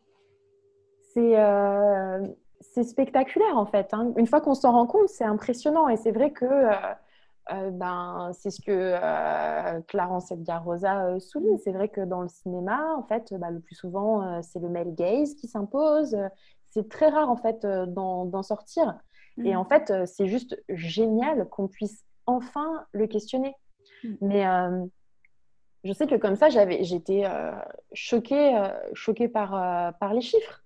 euh, c'est spectaculaire en fait. Hein. Une fois qu'on s'en rend compte, c'est impressionnant. Et c'est vrai que euh, ben, c'est ce que Clarence Edgar Rosa souligne. C'est vrai que dans le cinéma, en fait, bah, le plus souvent, c'est le male gaze qui s'impose. C'est très rare, en fait, d'en sortir. Et mm. en fait, c'est juste génial qu'on puisse enfin le questionner. Mm. Mais je sais que comme ça, j'étais choquée, choquée par, par les chiffres.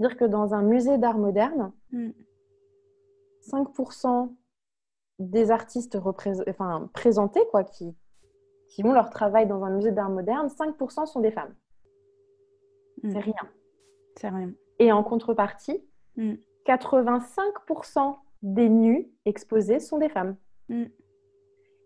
Dire que dans un musée d'art moderne, 5% mm des artistes enfin, présentés, quoi, qui, qui ont leur travail dans un musée d'art moderne, 5% sont des femmes. Hmm. C'est rien. C'est rien. Et en contrepartie, 85% hmm. des nus exposés sont des femmes. Hmm.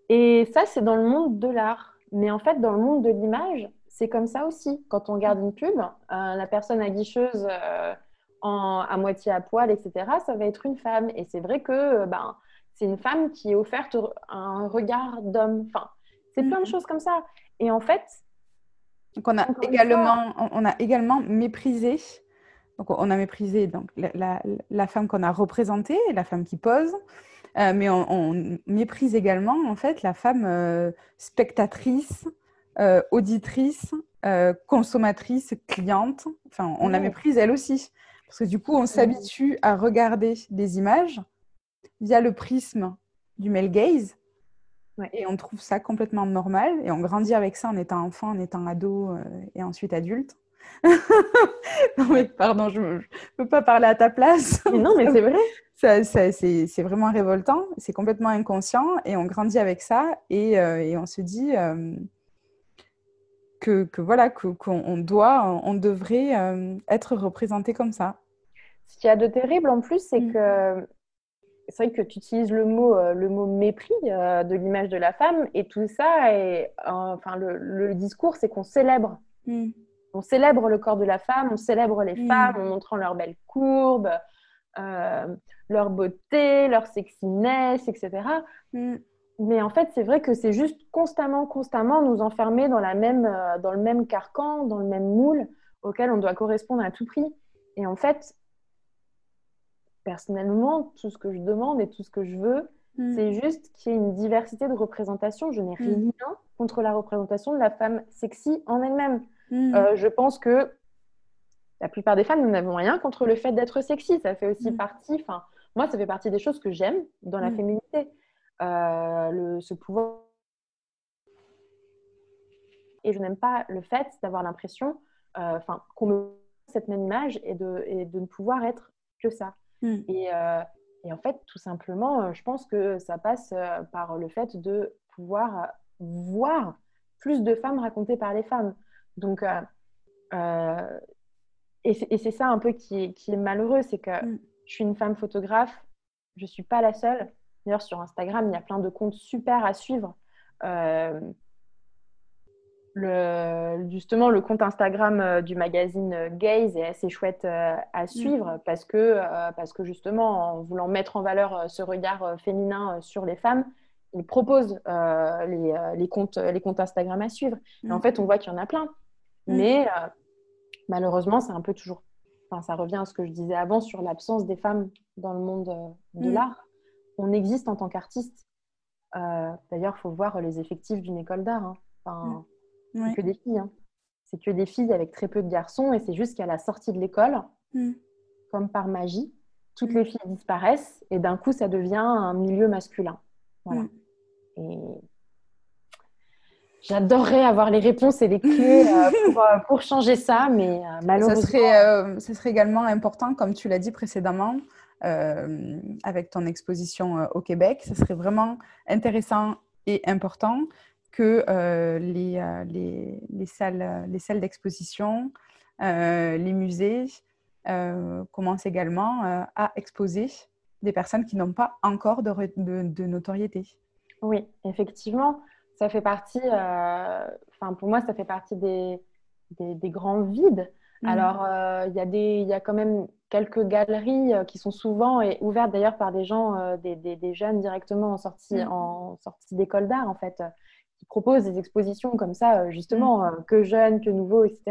Et ça, c'est dans le monde de l'art. Mais en fait, dans le monde de l'image, c'est comme ça aussi. Quand on regarde une pub, euh, la personne aguicheuse euh, en, à moitié à poil, etc., ça va être une femme. Et c'est vrai que euh, ben, c'est une femme qui est offerte un regard d'homme. Enfin, c'est plein de mhm. choses comme ça. Et en fait, donc on a également, on a également méprisé. Donc on a méprisé donc la, la, femme qu'on a représentée, la femme qui pose, euh, mais on, méprise également en fait la femme euh, spectatrice, euh, auditrice, consommatrice, cliente. Enfin, on la méprise elle aussi, parce que du coup on s'habitue à regarder des images via le prisme du male gaze. Et on trouve ça complètement normal. Et on grandit avec ça en étant enfant, en étant ado et ensuite adulte. non, mais pardon, je ne peux pas parler à ta place. non, mais c'est vrai. Ça, c'est vraiment révoltant. C'est complètement inconscient. Et on grandit avec ça. Et, euh, et on se dit euh, que, que, voilà, qu'on doit, on devrait être représenté comme ça. Ce qu'il y a de terrible en plus, c'est mm. que c'est vrai que tu utilises le mot, euh, le mot mépris euh, de l'image de la femme et tout ça. Et, enfin, le, discours, c'est qu'on célèbre. Hmm. On célèbre le corps de la femme, on célèbre les hmm. femmes en montrant leurs belles courbes, euh, leur beauté, leur sexiness, etc. Hmm. Mais en fait, c'est vrai que c'est juste constamment, constamment nous enfermer dans, la même, dans le même carcan, dans le même moule auquel on doit correspondre à tout prix. Et en fait, personnellement, tout ce que je demande et tout ce que je veux, mm. c'est juste qu'il y ait une diversité de représentation. Je n'ai mm. rien contre la représentation de la femme sexy en elle-même. Mm. Euh, je pense que la plupart des femmes, nous n'avons rien contre le fait d'être sexy. Ça fait aussi partie, enfin, moi, ça fait partie des choses que j'aime dans la féminité. Euh, le, ce pouvoir. Et je n'aime pas le fait d'avoir l'impression, euh, qu'on me cette même image et de, et de ne pouvoir être que ça. Mm. Euh, et, en fait, tout simplement, je pense que ça passe par le fait de pouvoir voir plus de femmes racontées par les femmes. Donc, et c'est ça un peu qui est, qui est malheureux, c'est que mm. je suis une femme photographe, je ne suis pas la seule. D'ailleurs, sur Instagram, il y a plein de comptes super à suivre le, justement, le compte Instagram euh, du magazine euh, Gaze est assez chouette euh, à mm. suivre parce, que, parce que justement, en voulant mettre en valeur ce regard féminin sur les femmes, il propose les, les, comptes, les comptes Instagram à suivre. Et en mm. fait, on voit qu'il y en a plein. Mm. Mais malheureusement, c'est un peu toujours. Enfin, ça revient à ce que je disais avant sur l'absence des femmes dans le monde de l'art. On existe en tant qu'artiste. D'ailleurs, il faut voir les effectifs d'une école d'art. Hein. Enfin, c'est que des filles. Hein. C'est que des filles avec très peu de garçons. Et c'est juste qu'à la sortie de l'école, mm. comme par magie, toutes mm. les filles disparaissent. Et d'un coup, ça devient un milieu masculin. Voilà. Mm. Et j'adorerais avoir les réponses et les clés euh, euh, pour, changer ça. Mais euh, malheureusement. Ça serait, ça serait également important, comme tu l'as dit précédemment. avec ton exposition au Québec, ce serait vraiment intéressant et important que euh, les, les, les, salles, les salles d'exposition, les musées commencent également à exposer des personnes qui n'ont pas encore de, de, notoriété. Oui, effectivement, ça fait partie, enfin pour moi, ça fait partie des, des, grands vides. Mmh. Alors, il y, y, a quand même quelques galeries qui sont souvent et ouvertes d'ailleurs par des gens, des, des, jeunes directement en sortie, mmh. en sortie d'école d'art, en fait, propose des expositions comme ça, euh, justement, mm. euh, que jeunes, que nouveaux, etc.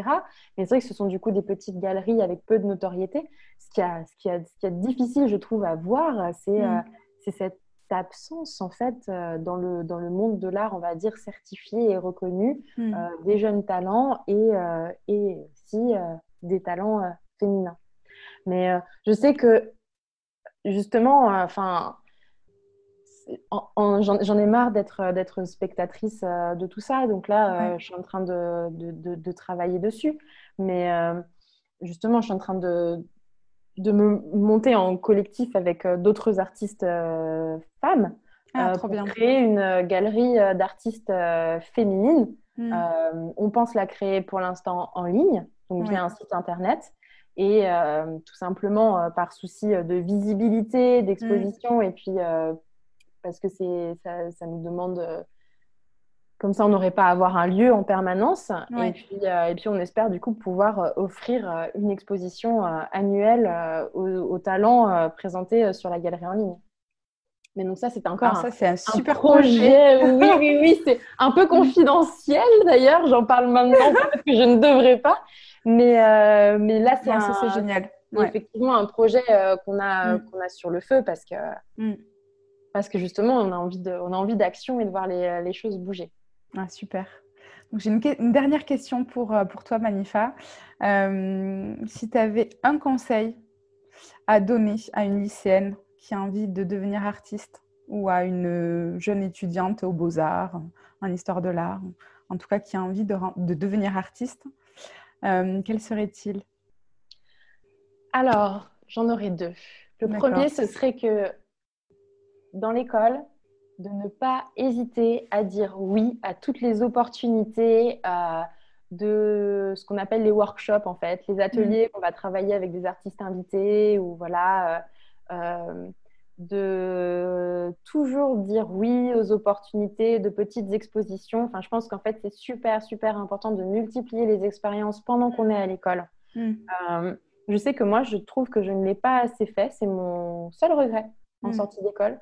Mais c'est vrai que ce sont du coup des petites galeries avec peu de notoriété. Ce qui, a, ce qui, a, ce qui est difficile, je trouve, à voir, c'est mm. euh, cette absence en fait dans, le, dans le monde de l'art, on va dire certifié et reconnu, hmm. des jeunes talents et, et aussi des talents féminins. Mais je sais que justement, enfin, j'en ai marre d'être spectatrice de tout ça. Donc là, je suis en train de, de, de travailler dessus. Mais justement, je suis en train de, de me monter en collectif avec euh, d'autres artistes euh, femmes ah, euh, pour créer une galerie d'artistes féminines. Hmm. on pense la créer pour l'instant en ligne, donc via un site internet. Et tout simplement par souci de visibilité, d'exposition, hmm. et puis parce que ça, ça nous demande comme ça, on n'aurait pas à avoir un lieu en permanence. Et, puis, euh, et puis, on espère du coup pouvoir euh, offrir euh, une exposition annuelle aux, talents présentés sur la galerie en ligne. Mais donc ça, c'est encore ça, c'est un, super projet. oui, oui, oui, c'est un peu confidentiel d'ailleurs. J'en parle maintenant parce que je ne devrais pas. Mais, mais là, c'est, un, génial. effectivement un projet qu'on a, mm. qu'on a sur le feu parce que, mm. parce que justement, on a envie, de, on a envie d'action et de voir les, les choses bouger. Ah, super. J'ai une, dernière question pour, euh, pour toi, Manifa. Euh, si tu avais un conseil à donner à une lycéenne qui a envie de devenir artiste ou à une jeune étudiante aux beaux-arts, en histoire de l'art, en tout cas qui a envie de, de devenir artiste, euh, quel serait-il? Alors, j'en aurais deux. Le premier, ce serait que dans l'école, de ne pas hésiter à dire oui à toutes les opportunités euh, de ce qu'on appelle les workshops, en fait, les ateliers mm. qu'on va travailler avec des artistes invités ou voilà. Euh, euh, de toujours dire oui aux opportunités de petites expositions. Enfin, je pense qu'en fait, c'est super, super important de multiplier les expériences pendant qu'on est à l'école. Mm. je sais que moi, je trouve que je ne l'ai pas assez fait. C'est mon seul regret en mm. sortie d'école.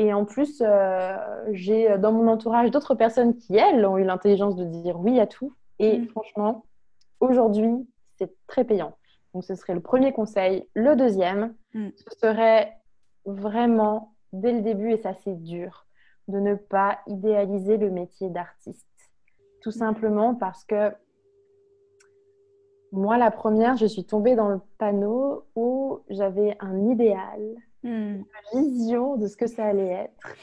Et en plus, euh, j'ai euh, dans mon entourage d'autres personnes qui, elles, ont eu l'intelligence de dire oui à tout. Et mm. franchement, aujourd'hui, c'est très payant. Donc, ce serait le premier conseil. Le deuxième, mm. ce serait vraiment, dès le début, et ça c'est dur, de ne pas idéaliser le métier d'artiste. Tout mm. simplement parce que moi, la première, je suis tombée dans le panneau où j'avais un idéal une vision de ce que ça allait être.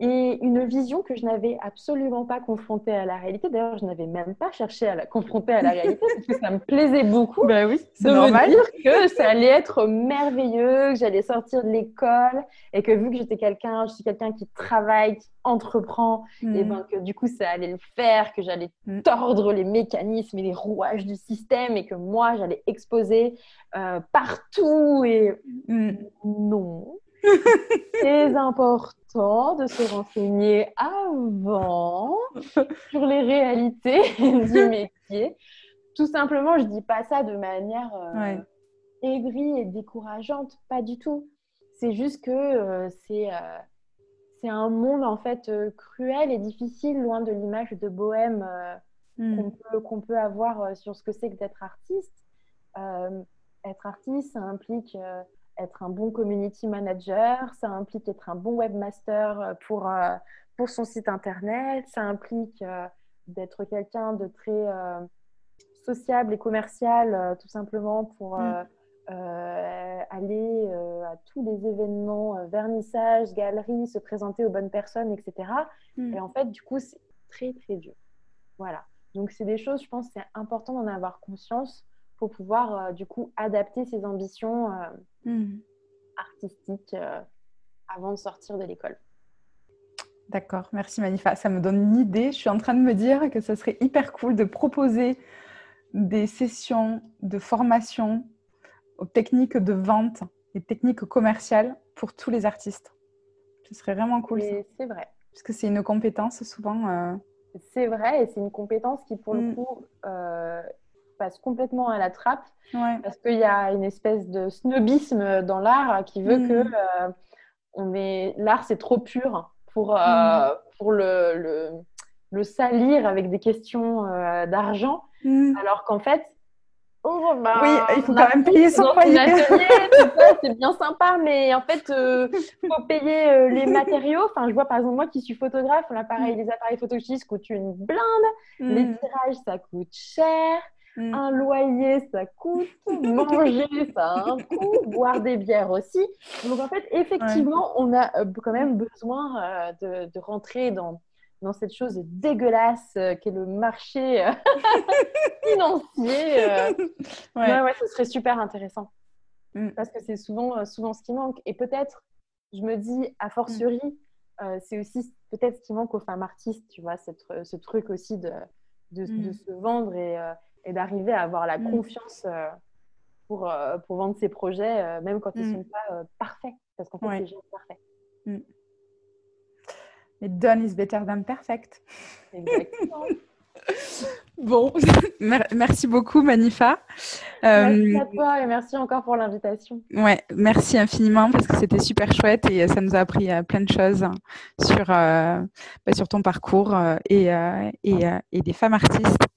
Et une vision que je n'avais absolument pas confrontée à la réalité. D'ailleurs, je n'avais même pas cherché à la confronter à la réalité parce que ça me plaisait beaucoup ben oui, de normal. me dire que ça allait être merveilleux, que j'allais sortir de l'école et que vu que j'étais quelqu'un, je suis quelqu'un qui travaille, qui entreprend, et hmm. ben que du coup ça allait le faire, que j'allais hmm. tordre les mécanismes et les rouages du système et que moi j'allais exposer euh, partout et hmm. non. C'est important de se renseigner avant sur les réalités du métier. Tout simplement, je dis pas ça de manière euh, aigrie et décourageante, pas du tout. C'est juste que euh, c'est euh, c'est un monde en fait cruel et difficile, loin de l'image de bohème hmm. qu'on peut, peut, avoir sur ce que c'est que d'être artiste. être artiste, ça implique être un bon community manager, ça implique être un bon webmaster euh, pour, euh, pour son site internet, ça implique euh, d'être quelqu'un de très sociable et commercial, tout simplement pour mm. aller à tous les événements, vernissages, galeries, se présenter aux bonnes personnes, etc. Mm. Et en fait, du coup, c'est très, très dur. Voilà. Donc, c'est des choses, je pense, c'est important d'en avoir conscience pour pouvoir euh, du coup adapter ses ambitions euh, hmm. artistiques euh, avant de sortir de l'école. D'accord, merci Manifa. Ça me donne une idée. Je suis en train de me dire que ce serait hyper cool de proposer des sessions de formation aux techniques de vente et techniques commerciales pour tous les artistes. Ce serait vraiment cool. C'est vrai. Parce que c'est une compétence souvent. C'est vrai et c'est une compétence qui, pour le hmm. coup, passe complètement à la trappe parce qu'il y a une espèce de snobisme dans l'art qui veut que mm. euh, on est... l'art c'est trop pur pour, euh, mm. pour le, le, le, salir avec des questions euh, d'argent, mm. alors qu'en fait Oh, bah, oui, il faut quand même payer son loyer. C'est bien sympa, mais en fait, il euh, faut payer euh, les matériaux. Enfin, je vois par exemple moi qui suis photographe, l'appareil, les appareils photographie coûtent une blinde. Mm. Les tirages, ça coûte cher. Mm. Un loyer, ça coûte. Manger, ça a un coût. Boire des bières aussi. Donc en fait, effectivement, on a euh, quand même besoin de, de rentrer dans dans cette chose dégueulasse euh, qu'est le marché euh, financier. Euh. Ouais. ouais. ce serait super intéressant. Mm. Parce que c'est souvent, souvent ce qui manque. Et peut-être, je me dis, a fortiori, mm. c'est aussi peut-être ce qui manque aux femmes artistes, tu vois, cette, ce truc aussi de, de, mm. se vendre et, et d'arriver à avoir la confiance pour, pour vendre ses projets, même quand ils ne sont pas parfaits. Parce qu'en fait, c'est jamais parfait. Mais done is better than perfect. Exactement. bon, merci beaucoup Manifa. Merci à euh, toi et merci encore pour l'invitation. Ouais, merci infiniment parce que c'était super chouette et ça nous a appris euh, plein de choses sur, euh, bah, sur ton parcours et, et, et des femmes artistes.